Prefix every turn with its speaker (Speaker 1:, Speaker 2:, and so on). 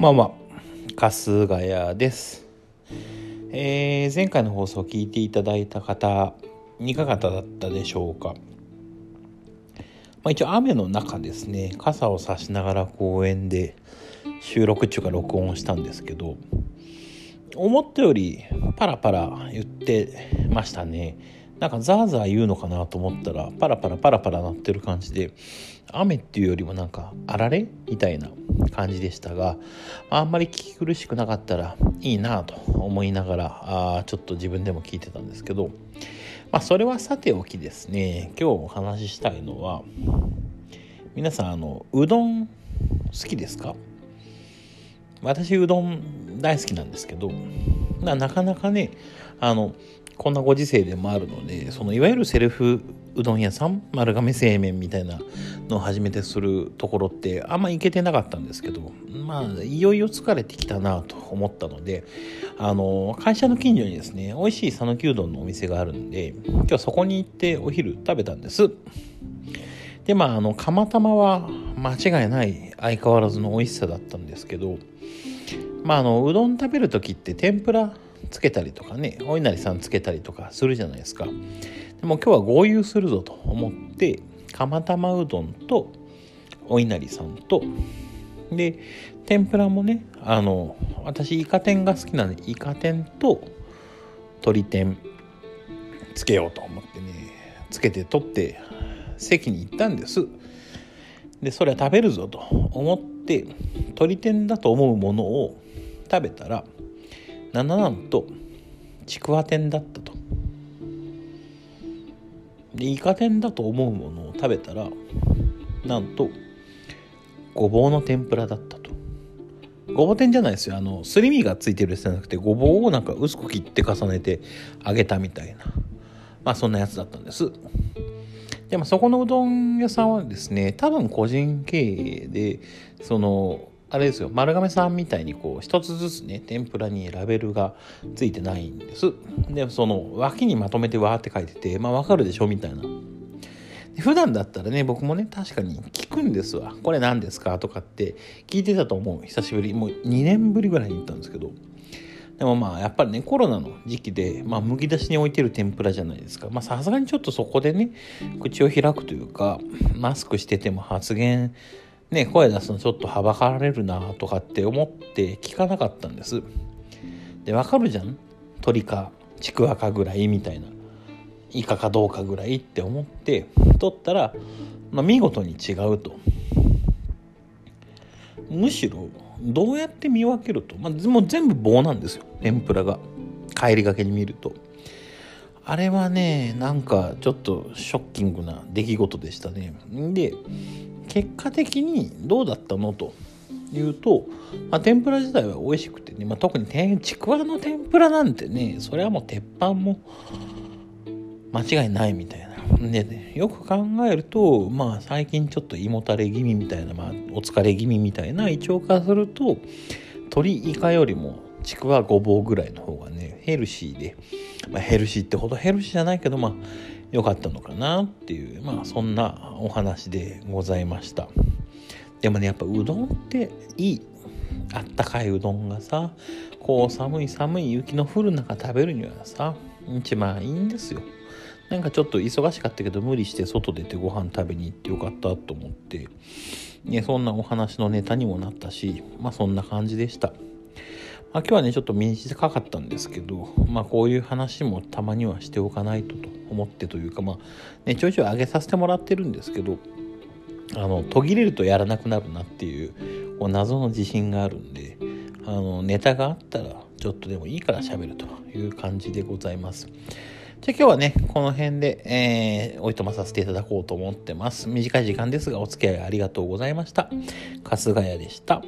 Speaker 1: んばんは。春日谷です、えー前回の放送を聞いていただいた方いかがだったでしょうか、まあ、一応雨の中ですね傘を差しながら公園で収録中か録音したんですけど思ったよりパラパラ言ってましたね。なんかザーザー言うのかなと思ったらパラパラパラパラ鳴ってる感じで雨っていうよりもなんかあられ？みたいな感じでしたがあんまり聞き苦しくなかったらいいなと思いながらあちょっと自分でも聞いてたんですけどまあそれはさておきですね。今日お話ししたいのは皆さんあのうどん好きですか？私うどん大好きなんですけどなかなかねあのこんなご時世でもあるのでそのいわゆるセルフうどん屋さん丸亀製麺みたいなのを初めてするところってあんま行けてなかったんですけどまあいよいよ疲れてきたなと思ったのであの会社の近所にですね美味しい讃岐うどんのお店があるんで今日そこに行ってお昼食べたんです。でまああの釜玉は間違いない相変わらずの美味しさだったんですけどまああのうどん食べる時って天ぷらつけたりとかねお稲荷さんつけたりとかするじゃないですか。でも今日は合流するぞと思って釜玉うどんとお稲荷さんとで天ぷらもねあの私イカ天が好きなんでイカ天と鶏天つけようと思ってねつけて取って席に行ったんです。でそれは食べるぞと思って鶏天だと思うものを食べたらななんとちくわ天だったと。でイカ天だと思うものを食べたらなんとごぼうの天ぷらだったと。ごぼう天じゃないですよ。あのすり身がついてるやつじゃなくてごぼうをなんか薄く切って重ねて揚げたみたいな。まあそんなやつだったんです。でもそこのうどん屋さんはですね多分個人経営でそのあれですよ丸亀さんみたいにこう一つずつね天ぷらにラベルがついてないんです。でその脇にまとめてわーって書いててまあわかるでしょみたいな。普段だったらね僕もね確かに聞くんですわ。これ何ですかとかって聞いてたと思う。久しぶり。もう2年ぶりぐらいに行ったんですけど。でもまあやっぱりねコロナの時期で、まあ、むき出しに置いてる天ぷらじゃないですか。まあさすがにちょっとそこでね口を開くというかマスクしてても発言ね声出すのちょっとはばかられるなとかって思って聞かなかったんです。でわかるじゃん？鳥かちくわかぐらいみたいな。イカかどうかぐらいって思って取ったら、まあ、見事に違うと。むしろどうやって見分けると、まあ、もう全部棒なんですよ。天ぷらが。帰りがけに見ると。あれはねなんかちょっとショッキングな出来事でしたね。で結果的にどうだったのというと、まあ、天ぷら自体は美味しくてね、まあ、特にちくわの天ぷらなんてねそれはもう鉄板も間違いないみたいな。で、ね、よく考えるとまあ最近ちょっと胃もたれ気味みたいな、まあ、お疲れ気味みたいな胃腸化すると鶏イカよりもちくわごぼうぐらいの方がねヘルシーで、まあ、ヘルシーってほどヘルシーじゃないけどまあ良かったのかなっていうまあそんなお話でございました。でもねやっぱうどんっていいあったかいうどんがさこう寒い寒い雪の降る中食べるにはさ一番いいんですよ。なんかちょっと忙しかったけど無理して外出てご飯食べに行ってよかったと思って、ね、そんなお話のネタにもなったしまあそんな感じでした。まあ、今日はねちょっと短かったんですけど、まあ、こういう話もたまにはしておかないとと思ってというか、まあね、ちょいちょい上げさせてもらってるんですけどあの途切れるとやらなくなるなっていうこう謎の自信があるんであのネタがあったらちょっとでもいいから喋るという感じでございます。じゃあ今日はね、この辺で、えー、おいとまさせていただこうと思ってます。短い時間ですが、お付き合いありがとうございました。春日谷でした。